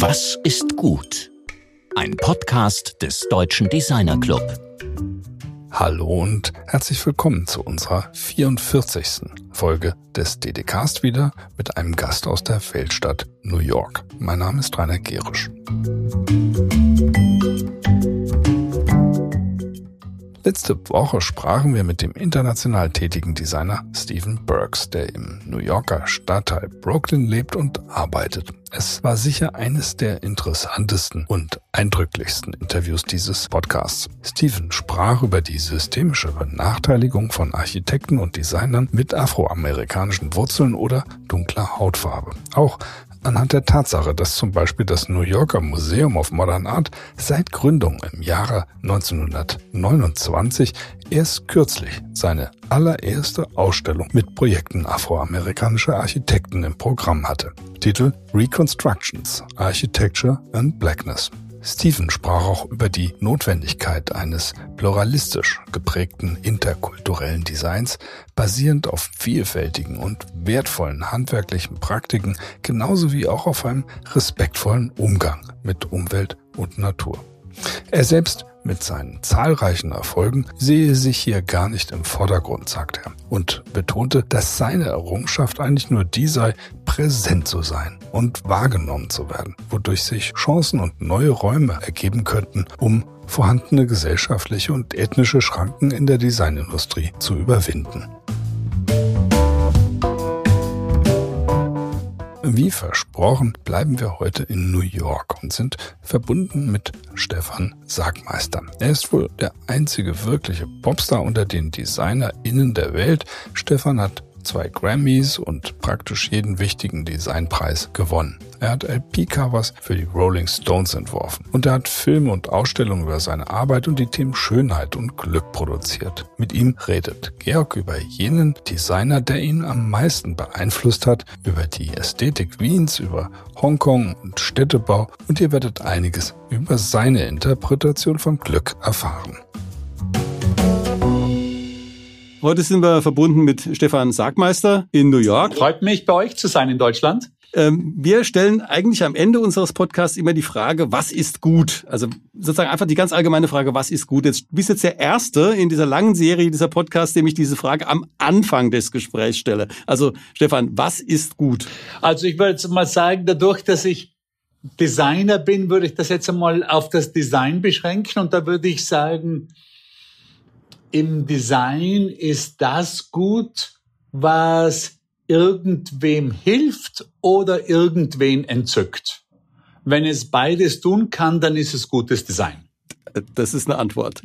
Was ist gut? Ein Podcast des Deutschen Designer Club. Hallo und herzlich willkommen zu unserer 44. Folge des DDcast wieder mit einem Gast aus der Weltstadt New York. Mein Name ist Rainer Gerisch. Letzte Woche sprachen wir mit dem international tätigen Designer Stephen Burks, der im New Yorker Stadtteil Brooklyn lebt und arbeitet. Es war sicher eines der interessantesten und eindrücklichsten Interviews dieses Podcasts. Stephen sprach über die systemische Benachteiligung von Architekten und Designern mit afroamerikanischen Wurzeln oder dunkler Hautfarbe. Auch anhand der Tatsache, dass zum Beispiel das New Yorker Museum of Modern Art seit Gründung im Jahre 1929 erst kürzlich seine allererste Ausstellung mit Projekten afroamerikanischer Architekten im Programm hatte. Titel Reconstructions, Architecture and Blackness. Stephen sprach auch über die Notwendigkeit eines pluralistisch geprägten interkulturellen Designs, basierend auf vielfältigen und wertvollen handwerklichen Praktiken, genauso wie auch auf einem respektvollen Umgang mit Umwelt und Natur. Er selbst mit seinen zahlreichen Erfolgen sehe sich hier gar nicht im Vordergrund, sagt er, und betonte, dass seine Errungenschaft eigentlich nur die sei, präsent zu sein und wahrgenommen zu werden, wodurch sich Chancen und neue Räume ergeben könnten, um vorhandene gesellschaftliche und ethnische Schranken in der Designindustrie zu überwinden. Wie versprochen bleiben wir heute in New York und sind verbunden mit Stefan Sagmeister. Er ist wohl der einzige wirkliche Popstar unter den DesignerInnen der Welt. Stefan hat zwei Grammys und praktisch jeden wichtigen Designpreis gewonnen. Er hat LP-Covers für die Rolling Stones entworfen und er hat Filme und Ausstellungen über seine Arbeit und die Themen Schönheit und Glück produziert. Mit ihm redet Georg über jenen Designer, der ihn am meisten beeinflusst hat, über die Ästhetik Wiens, über Hongkong und Städtebau und ihr werdet einiges über seine Interpretation von Glück erfahren. Heute sind wir verbunden mit Stefan Sagmeister in New York. Freut mich, bei euch zu sein in Deutschland. Ähm, wir stellen eigentlich am Ende unseres Podcasts immer die Frage, was ist gut? Also sozusagen einfach die ganz allgemeine Frage, was ist gut? Jetzt bist jetzt der Erste in dieser langen Serie dieser Podcast, dem ich diese Frage am Anfang des Gesprächs stelle. Also Stefan, was ist gut? Also ich würde jetzt mal sagen, dadurch, dass ich Designer bin, würde ich das jetzt einmal auf das Design beschränken und da würde ich sagen, im Design ist das gut, was irgendwem hilft oder irgendwen entzückt. Wenn es beides tun kann, dann ist es gutes Design. Das ist eine Antwort.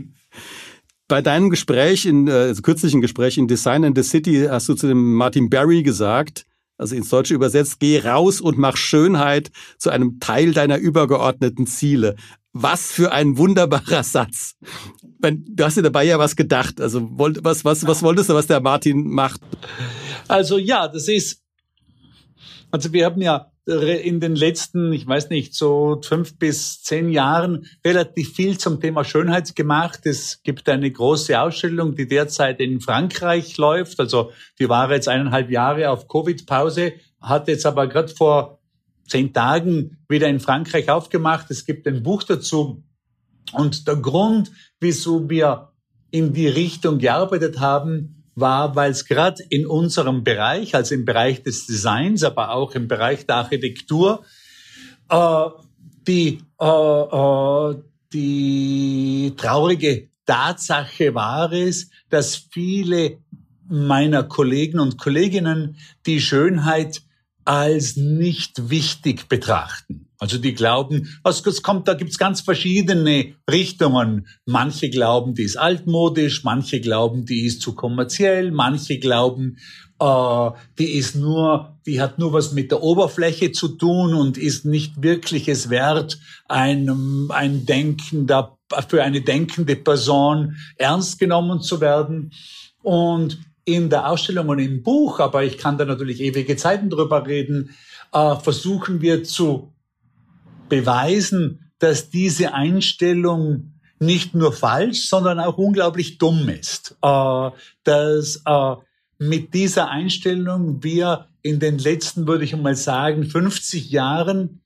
Bei deinem Gespräch, in, also kürzlichen Gespräch in Design in the City, hast du zu dem Martin Barry gesagt, also ins Deutsche übersetzt, geh raus und mach Schönheit zu einem Teil deiner übergeordneten Ziele. Was für ein wunderbarer Satz. Du hast dir dabei ja was gedacht. Also was, was, was wolltest du, was der Martin macht? Also ja, das ist, also wir haben ja in den letzten, ich weiß nicht, so fünf bis zehn Jahren relativ viel zum Thema Schönheit gemacht. Es gibt eine große Ausstellung, die derzeit in Frankreich läuft. Also die war jetzt eineinhalb Jahre auf Covid-Pause, hat jetzt aber gerade vor zehn Tagen wieder in Frankreich aufgemacht. Es gibt ein Buch dazu. Und der Grund, wieso wir in die Richtung gearbeitet haben, war, weil es gerade in unserem Bereich, also im Bereich des Designs, aber auch im Bereich der Architektur, äh, die, äh, äh, die traurige Tatsache war es, dass viele meiner Kollegen und Kolleginnen die Schönheit als nicht wichtig betrachten. Also die glauben, es kommt, da gibt's ganz verschiedene Richtungen. Manche glauben, die ist altmodisch, manche glauben, die ist zu kommerziell, manche glauben, äh, die ist nur, die hat nur was mit der Oberfläche zu tun und ist nicht wirklich es wert, ein, ein denkender, für eine denkende Person ernst genommen zu werden. Und in der Ausstellung und im Buch, aber ich kann da natürlich ewige Zeiten drüber reden, äh, versuchen wir zu beweisen, dass diese Einstellung nicht nur falsch, sondern auch unglaublich dumm ist. Äh, dass äh, mit dieser Einstellung wir in den letzten, würde ich mal sagen, 50 Jahren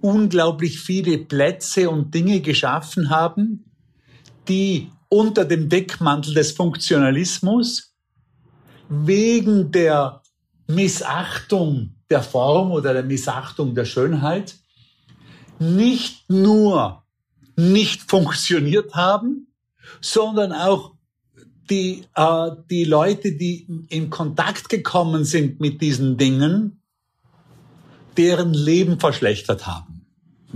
unglaublich viele Plätze und Dinge geschaffen haben, die unter dem Deckmantel des Funktionalismus wegen der Missachtung der Form oder der Missachtung der Schönheit nicht nur nicht funktioniert haben, sondern auch die, äh, die Leute, die in Kontakt gekommen sind mit diesen Dingen, deren Leben verschlechtert haben.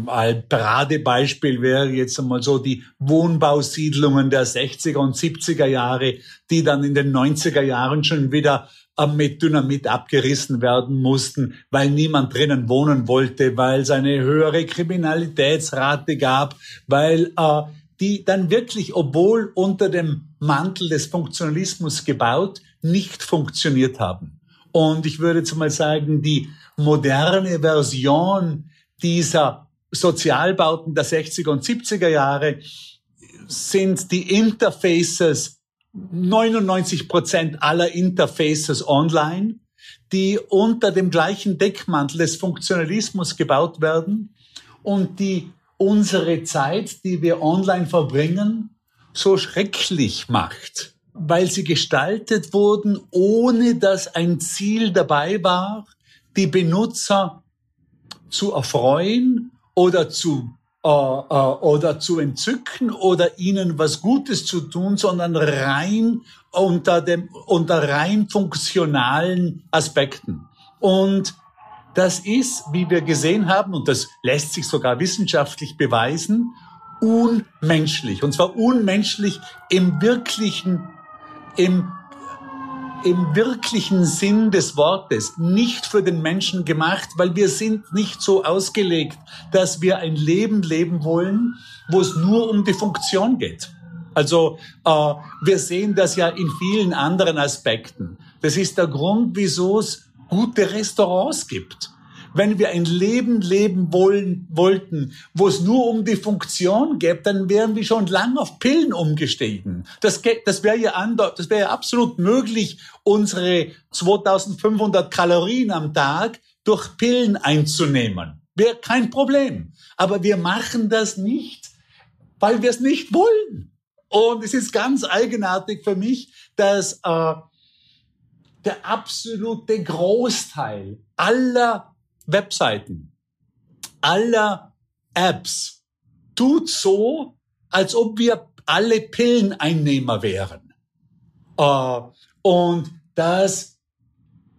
Ein Paradebeispiel wäre jetzt einmal so die Wohnbausiedlungen der 60er und 70er Jahre, die dann in den 90er Jahren schon wieder mit Dynamit abgerissen werden mussten, weil niemand drinnen wohnen wollte, weil es eine höhere Kriminalitätsrate gab, weil äh, die dann wirklich, obwohl unter dem Mantel des Funktionalismus gebaut, nicht funktioniert haben. Und ich würde jetzt mal sagen, die moderne Version dieser Sozialbauten der 60er und 70er Jahre sind die Interfaces 99 Prozent aller Interfaces online, die unter dem gleichen Deckmantel des Funktionalismus gebaut werden und die unsere Zeit, die wir online verbringen, so schrecklich macht, weil sie gestaltet wurden, ohne dass ein Ziel dabei war, die Benutzer zu erfreuen oder zu äh, äh, oder zu entzücken oder ihnen was Gutes zu tun, sondern rein unter dem unter rein funktionalen Aspekten. Und das ist, wie wir gesehen haben, und das lässt sich sogar wissenschaftlich beweisen, unmenschlich. Und zwar unmenschlich im wirklichen, im im wirklichen Sinn des Wortes, nicht für den Menschen gemacht, weil wir sind nicht so ausgelegt, dass wir ein Leben leben wollen, wo es nur um die Funktion geht. Also äh, wir sehen das ja in vielen anderen Aspekten. Das ist der Grund, wieso es gute Restaurants gibt wenn wir ein Leben leben wollen, wollten, wo es nur um die Funktion geht, dann wären wir schon lange auf Pillen umgestiegen. Das, das wäre ja, wäre ja absolut möglich, unsere 2500 Kalorien am Tag durch Pillen einzunehmen. Wäre kein Problem. Aber wir machen das nicht, weil wir es nicht wollen. Und es ist ganz eigenartig für mich, dass äh, der absolute Großteil aller Webseiten, aller Apps tut so, als ob wir alle Pilleneinnehmer wären. Äh, und das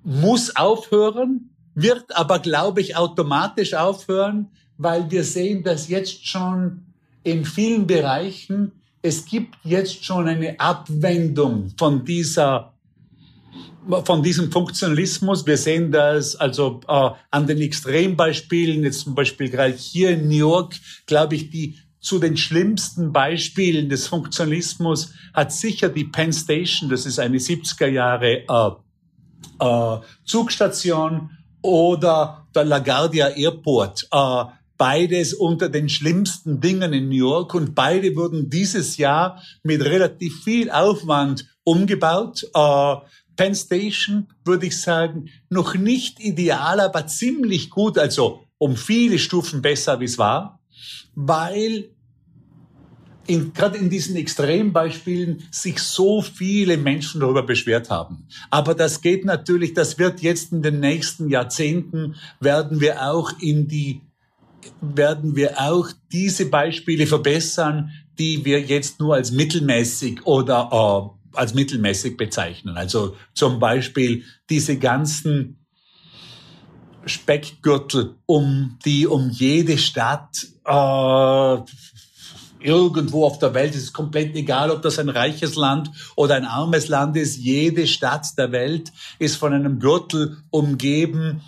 muss aufhören, wird aber, glaube ich, automatisch aufhören, weil wir sehen, dass jetzt schon in vielen Bereichen, es gibt jetzt schon eine Abwendung von dieser von diesem Funktionalismus. Wir sehen das also äh, an den Extrembeispielen, jetzt zum Beispiel gerade hier in New York, glaube ich, die zu den schlimmsten Beispielen des Funktionalismus hat sicher die Penn Station, das ist eine 70er Jahre äh, äh, Zugstation, oder der LaGuardia Airport. Äh, beides unter den schlimmsten Dingen in New York und beide wurden dieses Jahr mit relativ viel Aufwand umgebaut. Äh, Penn Station, würde ich sagen, noch nicht ideal, aber ziemlich gut, also um viele Stufen besser, wie es war, weil in, gerade in diesen Extrembeispielen sich so viele Menschen darüber beschwert haben. Aber das geht natürlich, das wird jetzt in den nächsten Jahrzehnten, werden wir auch in die, werden wir auch diese Beispiele verbessern, die wir jetzt nur als mittelmäßig oder äh, als mittelmäßig bezeichnen. Also zum Beispiel diese ganzen Speckgürtel, um die um jede Stadt äh, irgendwo auf der Welt, es ist komplett egal, ob das ein reiches Land oder ein armes Land ist, jede Stadt der Welt ist von einem Gürtel umgeben,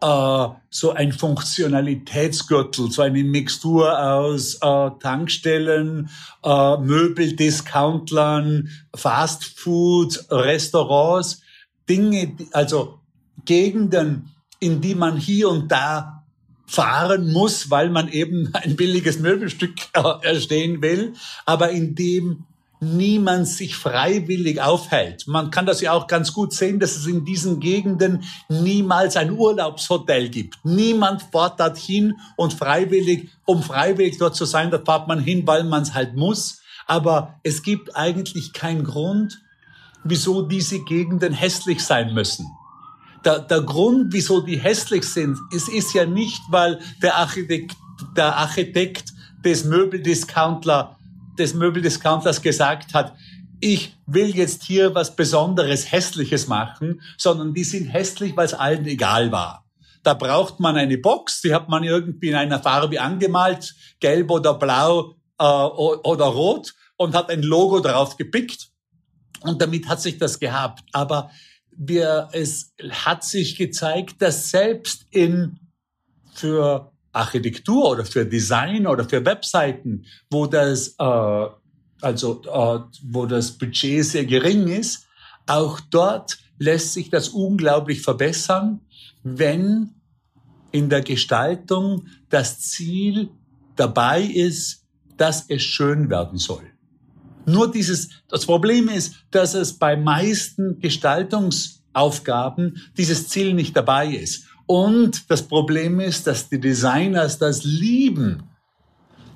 äh, so ein Funktionalitätsgürtel, so eine Mixtur aus äh, Tankstellen, äh, Möbeldiscountlern, Fastfood, Restaurants, Dinge, also Gegenden, in die man hier und da fahren muss, weil man eben ein billiges Möbelstück äh, erstehen will, aber in dem niemand sich freiwillig aufhält. Man kann das ja auch ganz gut sehen, dass es in diesen Gegenden niemals ein Urlaubshotel gibt. Niemand fährt dorthin und freiwillig, um freiwillig dort zu sein, da fährt man hin, weil man es halt muss. Aber es gibt eigentlich keinen Grund, wieso diese Gegenden hässlich sein müssen. Der, der Grund, wieso die hässlich sind, es ist ja nicht, weil der Architekt, der Architekt des Möbeldiscountler des Möbeldiscounters gesagt hat, ich will jetzt hier was Besonderes, Hässliches machen, sondern die sind hässlich, weil es allen egal war. Da braucht man eine Box, die hat man irgendwie in einer Farbe angemalt, gelb oder blau äh, oder rot und hat ein Logo drauf gepickt. Und damit hat sich das gehabt. Aber wir, es hat sich gezeigt, dass selbst in für Architektur oder für Design oder für Webseiten, wo das, äh, also, äh, wo das Budget sehr gering ist, auch dort lässt sich das unglaublich verbessern, wenn in der Gestaltung das Ziel dabei ist, dass es schön werden soll. Nur dieses, das Problem ist, dass es bei meisten Gestaltungsaufgaben dieses Ziel nicht dabei ist. Und das Problem ist, dass die Designers das lieben,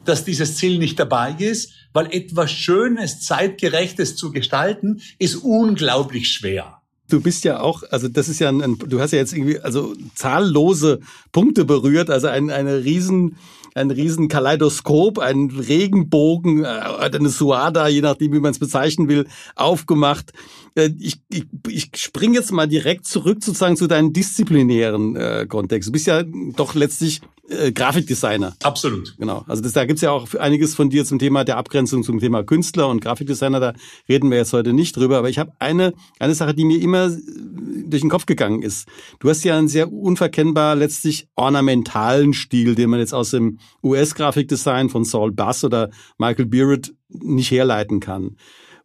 dass dieses Ziel nicht dabei ist, weil etwas Schönes, Zeitgerechtes zu gestalten, ist unglaublich schwer. Du bist ja auch, also das ist ja ein, du hast ja jetzt irgendwie, also zahllose Punkte berührt, also ein, eine riesen, ein riesen Kaleidoskop, ein Regenbogen, äh, eine Suada, je nachdem, wie man es bezeichnen will, aufgemacht. Äh, ich, ich, ich springe jetzt mal direkt zurück sozusagen zu deinem disziplinären äh, Kontext. Du bist ja doch letztlich äh, Grafikdesigner. Absolut. Genau. Also das, da gibt's ja auch einiges von dir zum Thema der Abgrenzung zum Thema Künstler und Grafikdesigner. Da reden wir jetzt heute nicht drüber. Aber ich habe eine, eine Sache, die mir immer durch den Kopf gegangen ist. Du hast ja einen sehr unverkennbar letztlich ornamentalen Stil, den man jetzt aus dem US-Grafikdesign von Saul Bass oder Michael Beard nicht herleiten kann.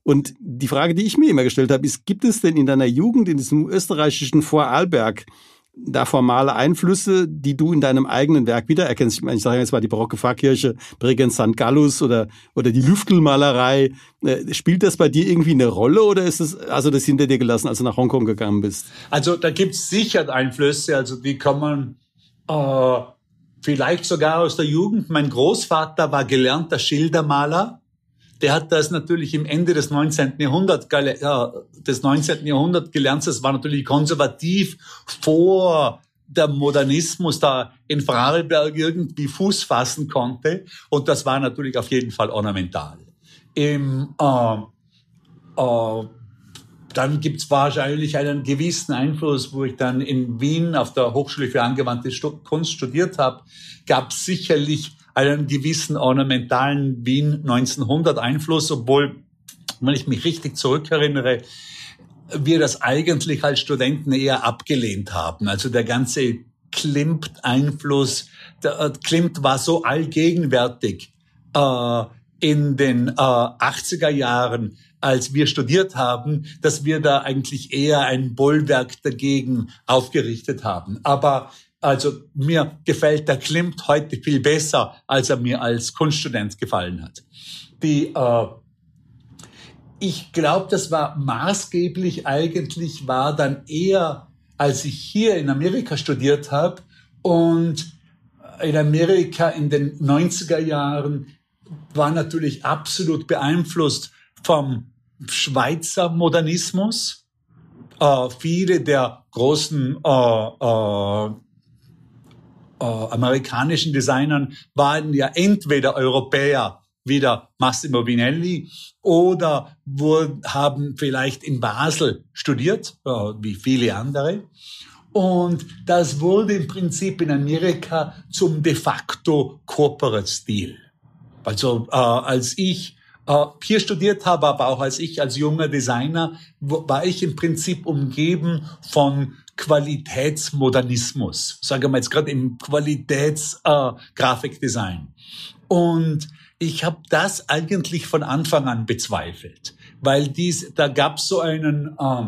Und die Frage, die ich mir immer gestellt habe, ist, gibt es denn in deiner Jugend in diesem österreichischen Vorarlberg da formale Einflüsse, die du in deinem eigenen Werk wiedererkennst? Ich meine, ich sage jetzt mal die barocke Pfarrkirche, Bregenz St. Gallus oder, oder die Lüftelmalerei. Äh, spielt das bei dir irgendwie eine Rolle oder ist es, also das hinter dir gelassen, als du nach Hongkong gegangen bist? Also da gibt's sicher Einflüsse, also die kommen äh, vielleicht sogar aus der Jugend. Mein Großvater war gelernter Schildermaler der hat das natürlich im Ende des 19. Jahrhunderts, äh, des 19. Jahrhunderts gelernt. Das war natürlich konservativ vor der Modernismus da in Vorarlberg irgendwie Fuß fassen konnte. Und das war natürlich auf jeden Fall ornamental. Im, äh, äh, dann gibt's wahrscheinlich einen gewissen Einfluss, wo ich dann in Wien auf der Hochschule für angewandte Kunst studiert habe, gab sicherlich einen gewissen ornamentalen Wien 1900 Einfluss, obwohl, wenn ich mich richtig zurückerinnere, wir das eigentlich als Studenten eher abgelehnt haben. Also der ganze Klimt-Einfluss, der äh, Klimt war so allgegenwärtig äh, in den äh, 80er Jahren, als wir studiert haben, dass wir da eigentlich eher ein Bollwerk dagegen aufgerichtet haben. Aber also mir gefällt der Klimt heute viel besser, als er mir als Kunststudent gefallen hat. Die, äh, ich glaube, das war maßgeblich eigentlich, war dann eher, als ich hier in Amerika studiert habe und in Amerika in den 90er Jahren war natürlich absolut beeinflusst vom Schweizer Modernismus. Äh, viele der großen äh, äh, äh, amerikanischen Designern waren ja entweder Europäer, wieder Massimo Vinelli, oder wurden, haben vielleicht in Basel studiert, äh, wie viele andere. Und das wurde im Prinzip in Amerika zum de facto Corporate Stil. Also äh, als ich äh, hier studiert habe, aber auch als ich als junger Designer, war ich im Prinzip umgeben von Qualitätsmodernismus, sagen wir jetzt gerade im Qualitätsgrafikdesign. Äh, Und ich habe das eigentlich von Anfang an bezweifelt, weil dies, da gab so einen, äh,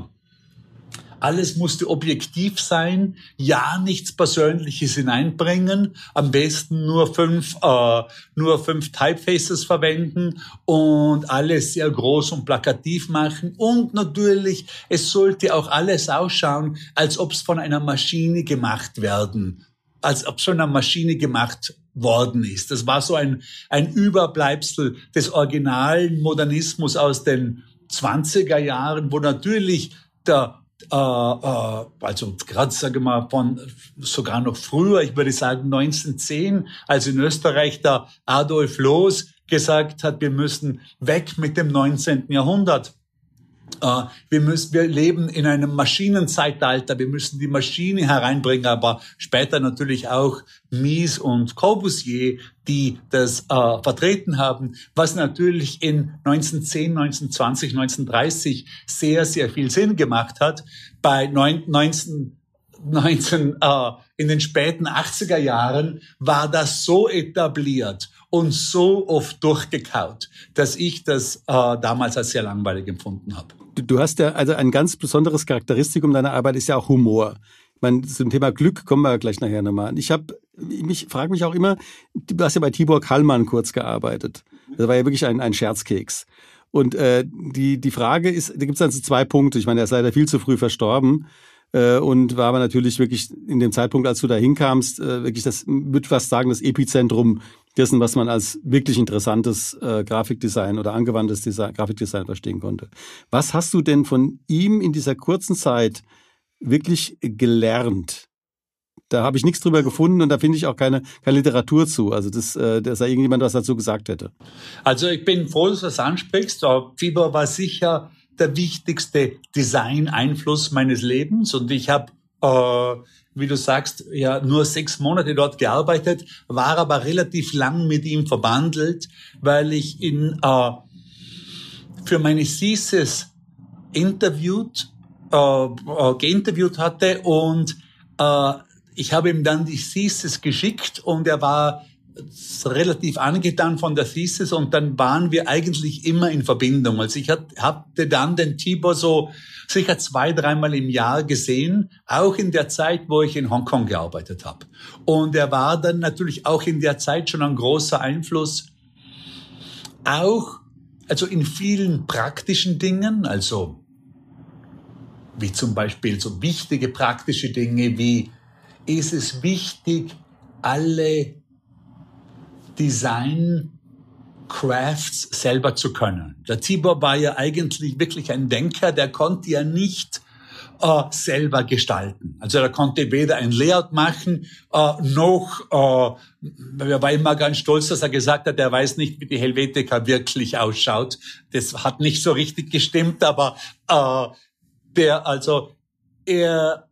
Alles musste objektiv sein, ja nichts Persönliches hineinbringen, am besten nur fünf, äh, nur fünf Typefaces verwenden und alles sehr groß und plakativ machen. Und natürlich, es sollte auch alles ausschauen, als ob es von einer Maschine gemacht werden, als ob es von einer Maschine gemacht worden ist. Das war so ein, ein Überbleibsel des originalen Modernismus aus den 20er Jahren, wo natürlich der äh, äh, also gerade sage mal von sogar noch früher, ich würde sagen 1910, als in Österreich der Adolf Loos gesagt hat, wir müssen weg mit dem 19. Jahrhundert. Uh, wir müssen, wir leben in einem Maschinenzeitalter. Wir müssen die Maschine hereinbringen, aber später natürlich auch Mies und Corbusier, die das uh, vertreten haben, was natürlich in 1910, 1920, 1930 sehr, sehr viel Sinn gemacht hat. Bei 19, 19 uh, in den späten 80er Jahren war das so etabliert und so oft durchgekaut, dass ich das äh, damals als sehr langweilig empfunden habe. Du hast ja, also ein ganz besonderes Charakteristikum deiner Arbeit ist ja auch Humor. Ich meine, zum Thema Glück kommen wir gleich nachher nochmal. Ich habe, mich frage mich auch immer, du hast ja bei Tibor Kallmann kurz gearbeitet. Das war ja wirklich ein, ein Scherzkeks. Und äh, die, die Frage ist, da gibt es also zwei Punkte. Ich meine, er ist leider viel zu früh verstorben äh, und war aber natürlich wirklich in dem Zeitpunkt, als du da hinkamst, äh, wirklich das, würde fast sagen, das Epizentrum dessen, was man als wirklich interessantes äh, Grafikdesign oder angewandtes Design, Grafikdesign verstehen konnte. Was hast du denn von ihm in dieser kurzen Zeit wirklich gelernt? Da habe ich nichts drüber gefunden und da finde ich auch keine, keine Literatur zu. Also, das, äh, dass da irgendjemand was dazu gesagt hätte. Also, ich bin froh, dass du das ansprichst. Fieber war sicher der wichtigste Design-Einfluss meines Lebens und ich habe äh, wie du sagst, ja nur sechs Monate dort gearbeitet, war aber relativ lang mit ihm verbandelt, weil ich ihn äh, für meine Thesis interviewt, äh, äh, geinterviewt hatte und äh, ich habe ihm dann die Thesis geschickt und er war relativ angetan von der Thesis und dann waren wir eigentlich immer in Verbindung. Also ich hatte dann den Tibor so sicher zwei, dreimal im Jahr gesehen, auch in der Zeit, wo ich in Hongkong gearbeitet habe. Und er war dann natürlich auch in der Zeit schon ein großer Einfluss, auch also in vielen praktischen Dingen, also wie zum Beispiel so wichtige praktische Dinge wie ist es wichtig, alle Design Crafts selber zu können. Der Tibor war ja eigentlich wirklich ein Denker, der konnte ja nicht äh, selber gestalten. Also er konnte weder ein Layout machen, äh, noch, äh, er war immer ganz stolz, dass er gesagt hat, er weiß nicht, wie die Helvetica wirklich ausschaut. Das hat nicht so richtig gestimmt, aber äh, der, also er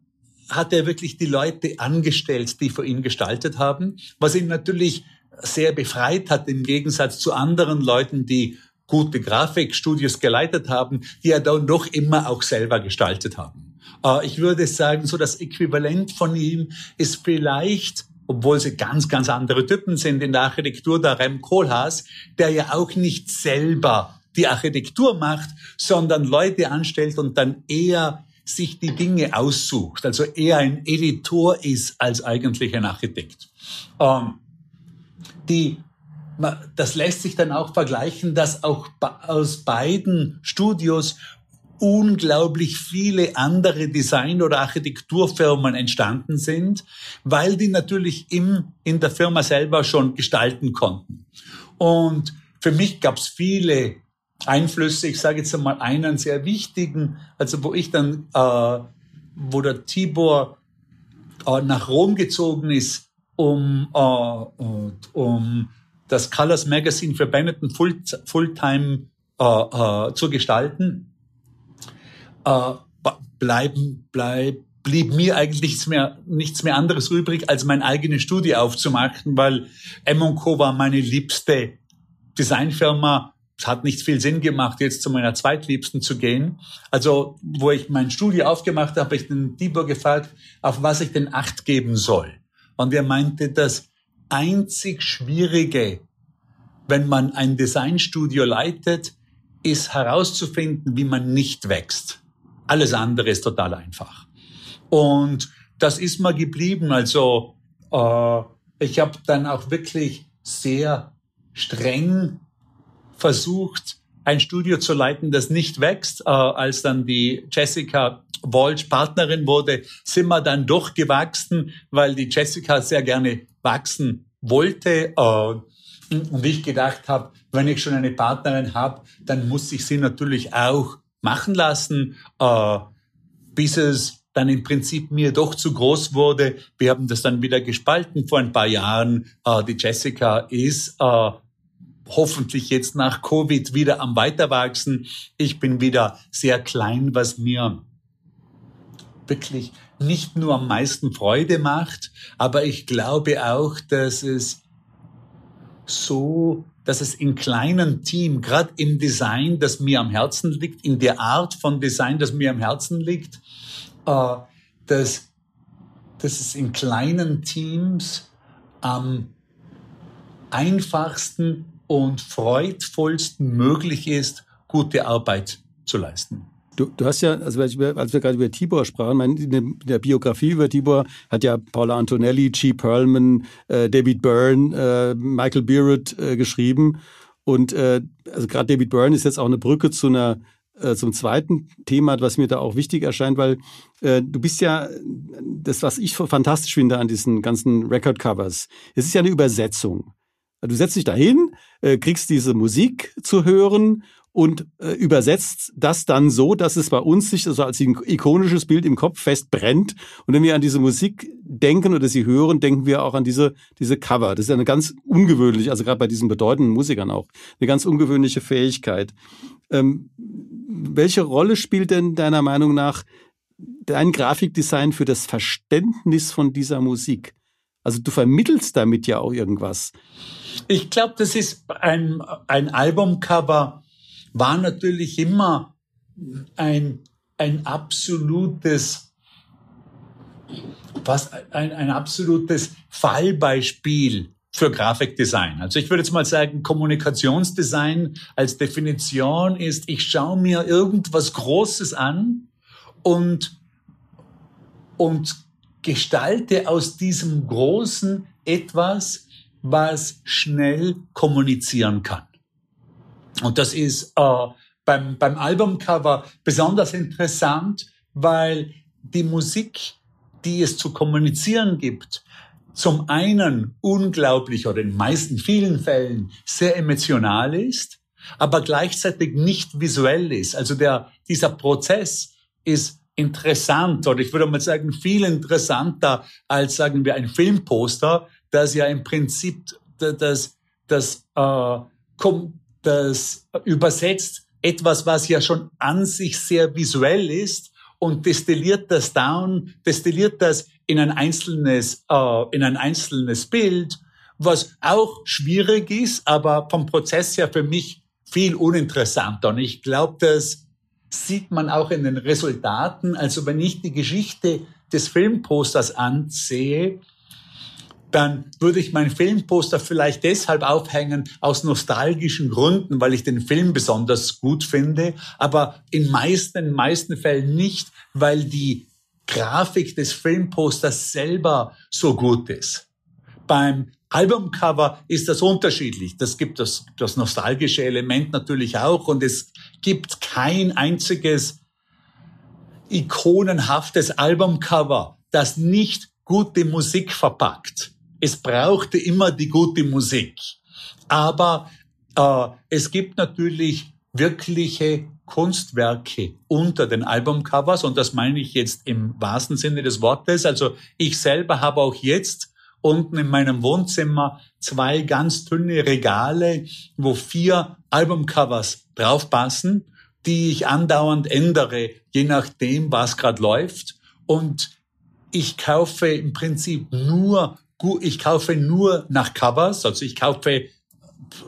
hat er wirklich die Leute angestellt, die für ihn gestaltet haben, was ihn natürlich sehr befreit hat im Gegensatz zu anderen Leuten, die gute Grafikstudios geleitet haben, die ja dann doch immer auch selber gestaltet haben. Äh, ich würde sagen, so das Äquivalent von ihm ist vielleicht obwohl sie ganz, ganz andere Typen sind in der Architektur, der Rem Koolhaas, der ja auch nicht selber die Architektur macht, sondern Leute anstellt und dann eher sich die Dinge aussucht, also eher ein Editor ist als eigentlich ein Architekt. Ähm, die, das lässt sich dann auch vergleichen, dass auch aus beiden Studios unglaublich viele andere Design- oder Architekturfirmen entstanden sind, weil die natürlich im, in der Firma selber schon gestalten konnten. Und für mich gab es viele Einflüsse. Ich sage jetzt einmal einen sehr wichtigen, also wo ich dann, äh, wo der Tibor äh, nach Rom gezogen ist, um, uh, um das Colors Magazine für Benetton Full, Fulltime uh, uh, zu gestalten, bleiben, bleib, blieb mir eigentlich nichts mehr, nichts mehr anderes übrig, als meine eigene Studie aufzumachen, weil M Co. war meine liebste Designfirma. Es hat nicht viel Sinn gemacht, jetzt zu meiner zweitliebsten zu gehen. Also, wo ich mein Studio aufgemacht habe, habe ich den Tibor gefragt, auf was ich denn Acht geben soll. Und er meinte, das einzig Schwierige, wenn man ein Designstudio leitet, ist herauszufinden, wie man nicht wächst. Alles andere ist total einfach. Und das ist mir geblieben. Also äh, ich habe dann auch wirklich sehr streng versucht, ein Studio zu leiten, das nicht wächst. Äh, als dann die Jessica Walsh Partnerin wurde, sind wir dann doch gewachsen, weil die Jessica sehr gerne wachsen wollte. Äh, und ich gedacht habe, wenn ich schon eine Partnerin habe, dann muss ich sie natürlich auch machen lassen, äh, bis es dann im Prinzip mir doch zu groß wurde. Wir haben das dann wieder gespalten vor ein paar Jahren. Äh, die Jessica ist hoffentlich jetzt nach Covid wieder am Weiterwachsen. Ich bin wieder sehr klein, was mir wirklich nicht nur am meisten Freude macht, aber ich glaube auch, dass es so, dass es in kleinen Team, gerade im Design, das mir am Herzen liegt, in der Art von Design, das mir am Herzen liegt, äh, dass, dass es in kleinen Teams am einfachsten und freudvollsten möglich ist, gute Arbeit zu leisten. Du, du hast ja, also als wir, gerade über Tibor sprachen, in der Biografie über Tibor hat ja Paula Antonelli, G. Perlman, äh, David Byrne, äh, Michael Beard äh, geschrieben. Und äh, also gerade David Byrne ist jetzt auch eine Brücke zu einer äh, zum zweiten Thema, was mir da auch wichtig erscheint, weil äh, du bist ja das, was ich fantastisch finde an diesen ganzen Record-Covers. Es ist ja eine Übersetzung. Du setzt dich dahin, äh, kriegst diese Musik zu hören und äh, übersetzt das dann so, dass es bei uns sich also als ikonisches Bild im Kopf festbrennt. Und wenn wir an diese Musik denken oder sie hören, denken wir auch an diese, diese Cover. Das ist eine ganz ungewöhnliche, also gerade bei diesen bedeutenden Musikern auch, eine ganz ungewöhnliche Fähigkeit. Ähm, welche Rolle spielt denn deiner Meinung nach dein Grafikdesign für das Verständnis von dieser Musik? Also du vermittelst damit ja auch irgendwas. Ich glaube, das ist ein, ein Albumcover, war natürlich immer ein, ein absolutes, was, ein, ein absolutes Fallbeispiel für Grafikdesign. Also ich würde jetzt mal sagen, Kommunikationsdesign als Definition ist, ich schaue mir irgendwas Großes an und, und gestalte aus diesem Großen etwas, was schnell kommunizieren kann. Und das ist äh, beim, beim Albumcover besonders interessant, weil die Musik, die es zu kommunizieren gibt, zum einen unglaublich oder in meisten vielen Fällen sehr emotional ist, aber gleichzeitig nicht visuell ist. Also der, dieser Prozess ist interessant oder ich würde mal sagen viel interessanter als sagen wir ein Filmposter, das ja im Prinzip das, das, äh, das übersetzt etwas, was ja schon an sich sehr visuell ist und destilliert das down, destilliert das in ein einzelnes, äh, in ein einzelnes Bild, was auch schwierig ist, aber vom Prozess her für mich viel uninteressanter. Und ich glaube, das sieht man auch in den Resultaten. Also wenn ich die Geschichte des Filmposters ansehe, dann würde ich mein Filmposter vielleicht deshalb aufhängen aus nostalgischen Gründen, weil ich den Film besonders gut finde, aber in meisten, meisten Fällen nicht, weil die Grafik des Filmposters selber so gut ist. Beim Albumcover ist das unterschiedlich. Das gibt das, das nostalgische Element natürlich auch und es gibt kein einziges ikonenhaftes Albumcover, das nicht gute Musik verpackt es brauchte immer die gute Musik. Aber äh, es gibt natürlich wirkliche Kunstwerke unter den Albumcovers und das meine ich jetzt im wahrsten Sinne des Wortes. Also ich selber habe auch jetzt unten in meinem Wohnzimmer zwei ganz dünne Regale, wo vier Albumcovers draufpassen, die ich andauernd ändere, je nachdem, was gerade läuft. Und ich kaufe im Prinzip nur ich kaufe nur nach Covers, also ich kaufe,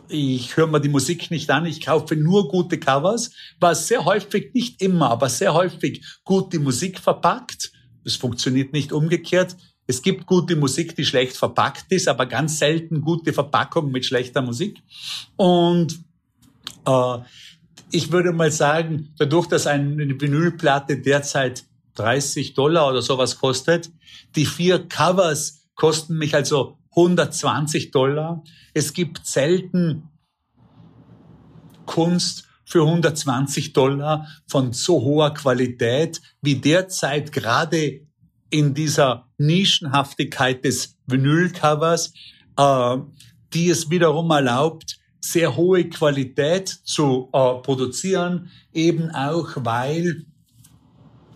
ich höre mir die Musik nicht an, ich kaufe nur gute Covers, was sehr häufig, nicht immer, aber sehr häufig gute Musik verpackt. Es funktioniert nicht umgekehrt. Es gibt gute Musik, die schlecht verpackt ist, aber ganz selten gute Verpackung mit schlechter Musik. Und äh, ich würde mal sagen, dadurch, dass eine Vinylplatte derzeit 30 Dollar oder sowas kostet, die vier Covers kosten mich also 120 Dollar. Es gibt selten Kunst für 120 Dollar von so hoher Qualität wie derzeit gerade in dieser Nischenhaftigkeit des Vinylcovers, äh, die es wiederum erlaubt, sehr hohe Qualität zu äh, produzieren, eben auch weil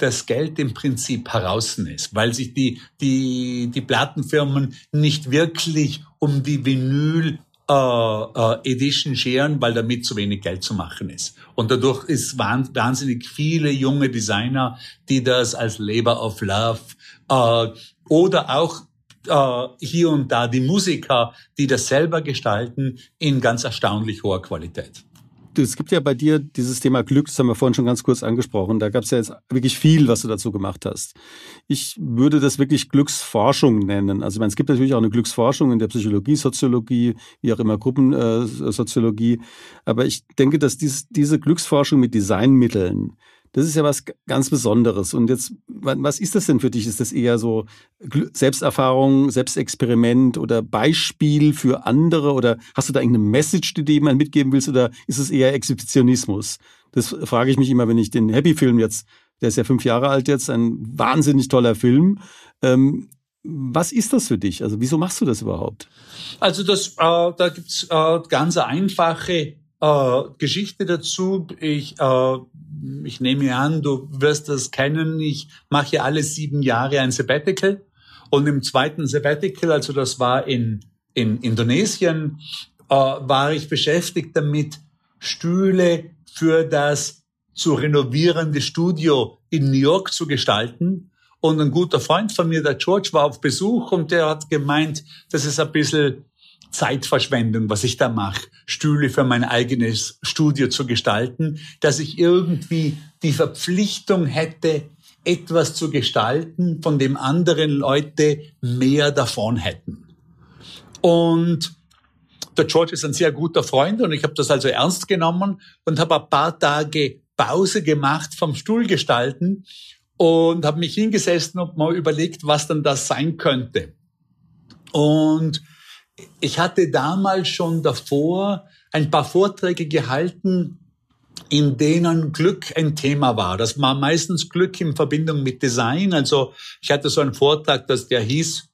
das Geld im Prinzip heraus ist, weil sich die, die, die Plattenfirmen nicht wirklich um die Vinyl äh, äh, Edition scheren, weil damit zu wenig Geld zu machen ist. Und dadurch ist wahnsinnig viele junge Designer, die das als Labor of Love äh, oder auch äh, hier und da die Musiker, die das selber gestalten, in ganz erstaunlich hoher Qualität. Es gibt ja bei dir dieses Thema Glück, das haben wir vorhin schon ganz kurz angesprochen. Da gab es ja jetzt wirklich viel, was du dazu gemacht hast. Ich würde das wirklich Glücksforschung nennen. Also ich meine, es gibt natürlich auch eine Glücksforschung in der Psychologie, Soziologie, wie auch immer Gruppensoziologie. Äh, Aber ich denke, dass dies, diese Glücksforschung mit Designmitteln, das ist ja was ganz Besonderes. Und jetzt, was ist das denn für dich? Ist das eher so Selbsterfahrung, Selbstexperiment oder Beispiel für andere? Oder hast du da irgendeine Message, die du jemand mitgeben willst? Oder ist es eher Exhibitionismus? Das frage ich mich immer, wenn ich den Happy-Film jetzt, der ist ja fünf Jahre alt jetzt, ein wahnsinnig toller Film. Ähm, was ist das für dich? Also wieso machst du das überhaupt? Also das, äh, da gibt's äh, ganz einfache äh, Geschichte dazu. Ich äh, ich nehme an, du wirst das kennen. Ich mache alle sieben Jahre ein Sabbatical. Und im zweiten Sabbatical, also das war in, in Indonesien, äh, war ich beschäftigt damit, Stühle für das zu renovierende Studio in New York zu gestalten. Und ein guter Freund von mir, der George, war auf Besuch und der hat gemeint, das ist ein bisschen Zeitverschwendung, was ich da mache, Stühle für mein eigenes Studio zu gestalten, dass ich irgendwie die Verpflichtung hätte, etwas zu gestalten, von dem andere Leute mehr davon hätten. Und der George ist ein sehr guter Freund und ich habe das also ernst genommen und habe ein paar Tage Pause gemacht vom Stuhlgestalten und habe mich hingesessen und mal überlegt, was dann das sein könnte. Und ich hatte damals schon davor ein paar Vorträge gehalten, in denen Glück ein Thema war. Das war meistens Glück in Verbindung mit Design. Also ich hatte so einen Vortrag, dass der hieß,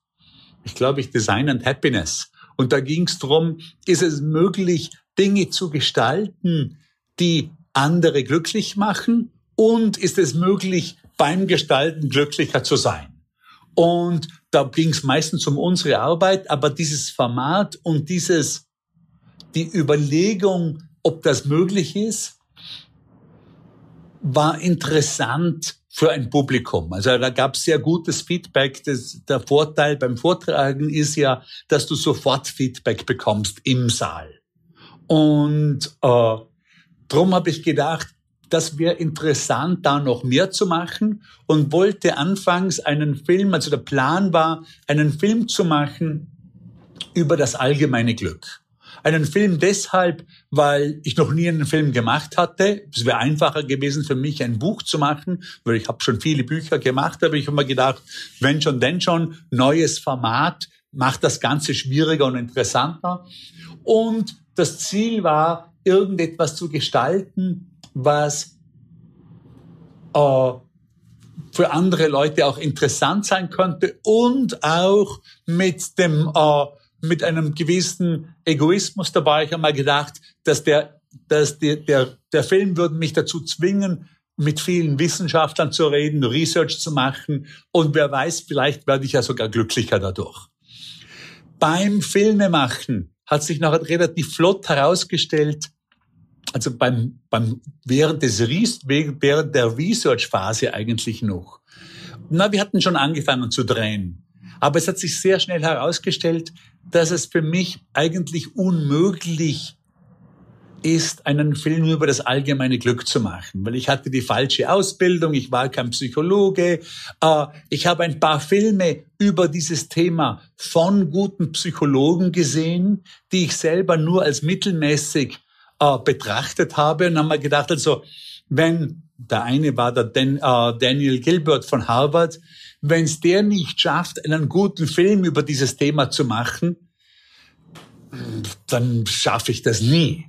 ich glaube ich, Design and Happiness. Und da ging es darum, ist es möglich, Dinge zu gestalten, die andere glücklich machen? Und ist es möglich, beim Gestalten glücklicher zu sein? Und da ging es meistens um unsere Arbeit, aber dieses Format und dieses, die Überlegung, ob das möglich ist, war interessant für ein Publikum. Also da gab es sehr gutes Feedback. Das, der Vorteil beim Vortragen ist ja, dass du sofort Feedback bekommst im Saal. Und äh, drum habe ich gedacht, das wäre interessant, da noch mehr zu machen und wollte anfangs einen Film, also der Plan war, einen Film zu machen über das allgemeine Glück. Einen Film deshalb, weil ich noch nie einen Film gemacht hatte. Es wäre einfacher gewesen für mich, ein Buch zu machen, weil ich habe schon viele Bücher gemacht, aber ich habe mir gedacht, wenn schon, denn schon, neues Format, macht das Ganze schwieriger und interessanter. Und das Ziel war, irgendetwas zu gestalten, was äh, für andere Leute auch interessant sein könnte und auch mit dem äh, mit einem gewissen Egoismus dabei. Ich habe mal gedacht, dass der dass der, der, der Film würde mich dazu zwingen, mit vielen Wissenschaftlern zu reden, Research zu machen und wer weiß, vielleicht werde ich ja sogar glücklicher dadurch. Beim Filmemachen hat sich noch relativ flott herausgestellt, also beim, beim, während des, während der Research-Phase eigentlich noch. Na, wir hatten schon angefangen zu drehen. Aber es hat sich sehr schnell herausgestellt, dass es für mich eigentlich unmöglich ist, einen Film über das allgemeine Glück zu machen, weil ich hatte die falsche Ausbildung, ich war kein Psychologe, äh, ich habe ein paar Filme über dieses Thema von guten Psychologen gesehen, die ich selber nur als mittelmäßig äh, betrachtet habe und haben mir gedacht, also wenn der eine war der Dan, äh, Daniel Gilbert von Harvard, wenn es der nicht schafft, einen guten Film über dieses Thema zu machen, dann schaffe ich das nie.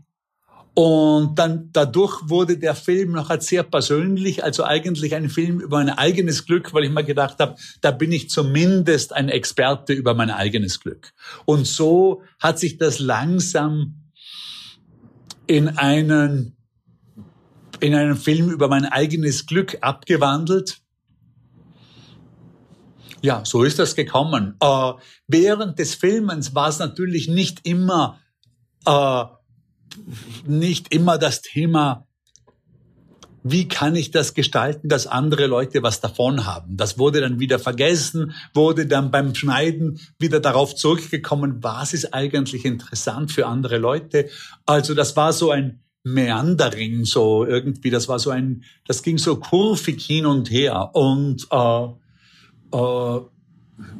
Und dann dadurch wurde der Film noch als sehr persönlich, also eigentlich ein Film über mein eigenes Glück, weil ich mir gedacht habe, da bin ich zumindest ein Experte über mein eigenes Glück. Und so hat sich das langsam in einen in einen Film über mein eigenes Glück abgewandelt. Ja, so ist das gekommen. Äh, während des Filmens war es natürlich nicht immer äh, nicht immer das Thema, wie kann ich das gestalten, dass andere Leute was davon haben. Das wurde dann wieder vergessen, wurde dann beim Schneiden wieder darauf zurückgekommen, was ist eigentlich interessant für andere Leute. Also das war so ein Meandering, so irgendwie, das war so ein, das ging so kurvig hin und her. Und äh, äh,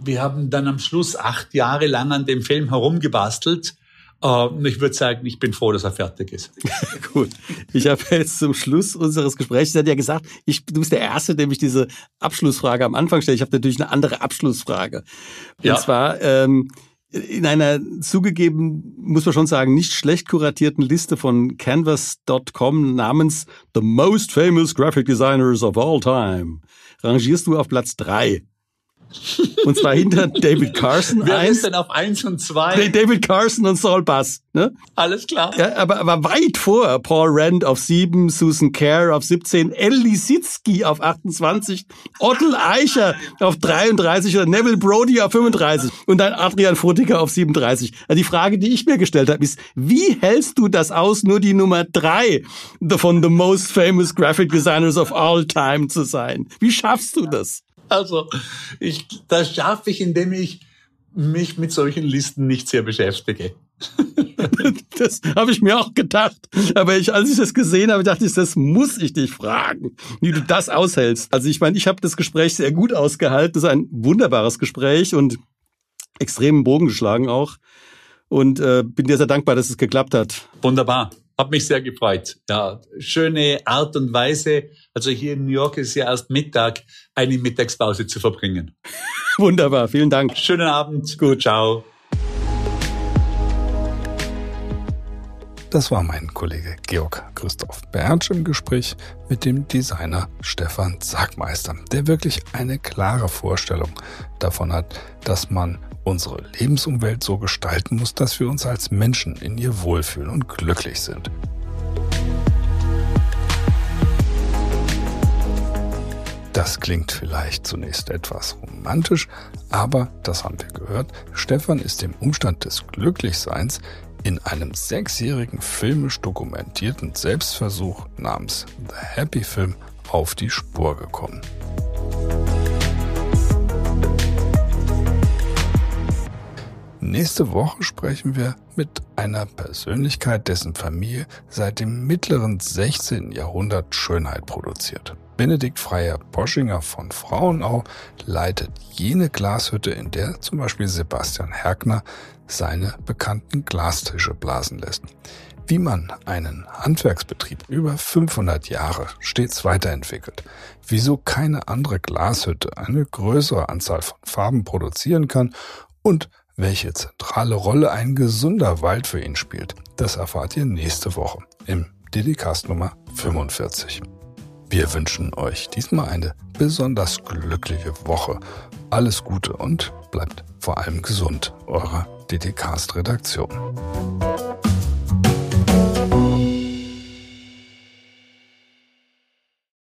wir haben dann am Schluss acht Jahre lang an dem Film herumgebastelt Uh, ich würde sagen, ich bin froh, dass er fertig ist. Gut. Ich habe jetzt zum Schluss unseres Gesprächs, ich hatte ja gesagt, ich, du bist der Erste, dem ich diese Abschlussfrage am Anfang stelle. Ich habe natürlich eine andere Abschlussfrage. Und ja. zwar ähm, in einer zugegeben, muss man schon sagen, nicht schlecht kuratierten Liste von Canvas.com namens The Most Famous Graphic Designers of All Time rangierst du auf Platz drei. Und zwar hinter David Carson. Wer eins. ist denn auf eins und zwei? David Carson und Saul Bass. Ne? Alles klar. Ja, aber, aber weit vor Paul Rand auf sieben, Susan Kerr auf 17, El Lisitsky auf 28, Ottel Eicher auf 33 oder Neville Brody auf 35 und dann Adrian Frutiger auf 37. Also die Frage, die ich mir gestellt habe, ist, wie hältst du das aus, nur die Nummer drei von the most famous graphic designers of all time zu sein? Wie schaffst du das? Also, ich, das schaffe ich, indem ich mich mit solchen Listen nicht sehr beschäftige. das habe ich mir auch gedacht. Aber ich, als ich das gesehen habe, dachte ich, das muss ich dich fragen, wie du das aushältst. Also ich meine, ich habe das Gespräch sehr gut ausgehalten. Das ist ein wunderbares Gespräch und extremen Bogen geschlagen auch. Und äh, bin dir sehr dankbar, dass es geklappt hat. Wunderbar. Hab mich sehr gefreut. Ja, schöne Art und Weise. Also hier in New York ist ja erst Mittag, eine Mittagspause zu verbringen. Wunderbar, vielen Dank. Schönen Abend. Gut, ciao. Das war mein Kollege Georg Christoph Bernsch im Gespräch mit dem Designer Stefan Sackmeister, der wirklich eine klare Vorstellung davon hat, dass man unsere Lebensumwelt so gestalten muss, dass wir uns als Menschen in ihr wohlfühlen und glücklich sind. Das klingt vielleicht zunächst etwas romantisch, aber das haben wir gehört. Stefan ist dem Umstand des Glücklichseins in einem sechsjährigen filmisch dokumentierten Selbstversuch namens The Happy Film auf die Spur gekommen. Nächste Woche sprechen wir mit einer Persönlichkeit, dessen Familie seit dem mittleren 16. Jahrhundert Schönheit produziert. Benedikt Freier Poschinger von Frauenau leitet jene Glashütte, in der zum Beispiel Sebastian Herkner seine bekannten Glastische blasen lässt. Wie man einen Handwerksbetrieb über 500 Jahre stets weiterentwickelt, wieso keine andere Glashütte eine größere Anzahl von Farben produzieren kann und welche zentrale Rolle ein gesunder Wald für ihn spielt, das erfahrt ihr nächste Woche im Dedicast Nummer 45. Wir wünschen euch diesmal eine besonders glückliche Woche. Alles Gute und bleibt vor allem gesund. Eure Dedicast Redaktion.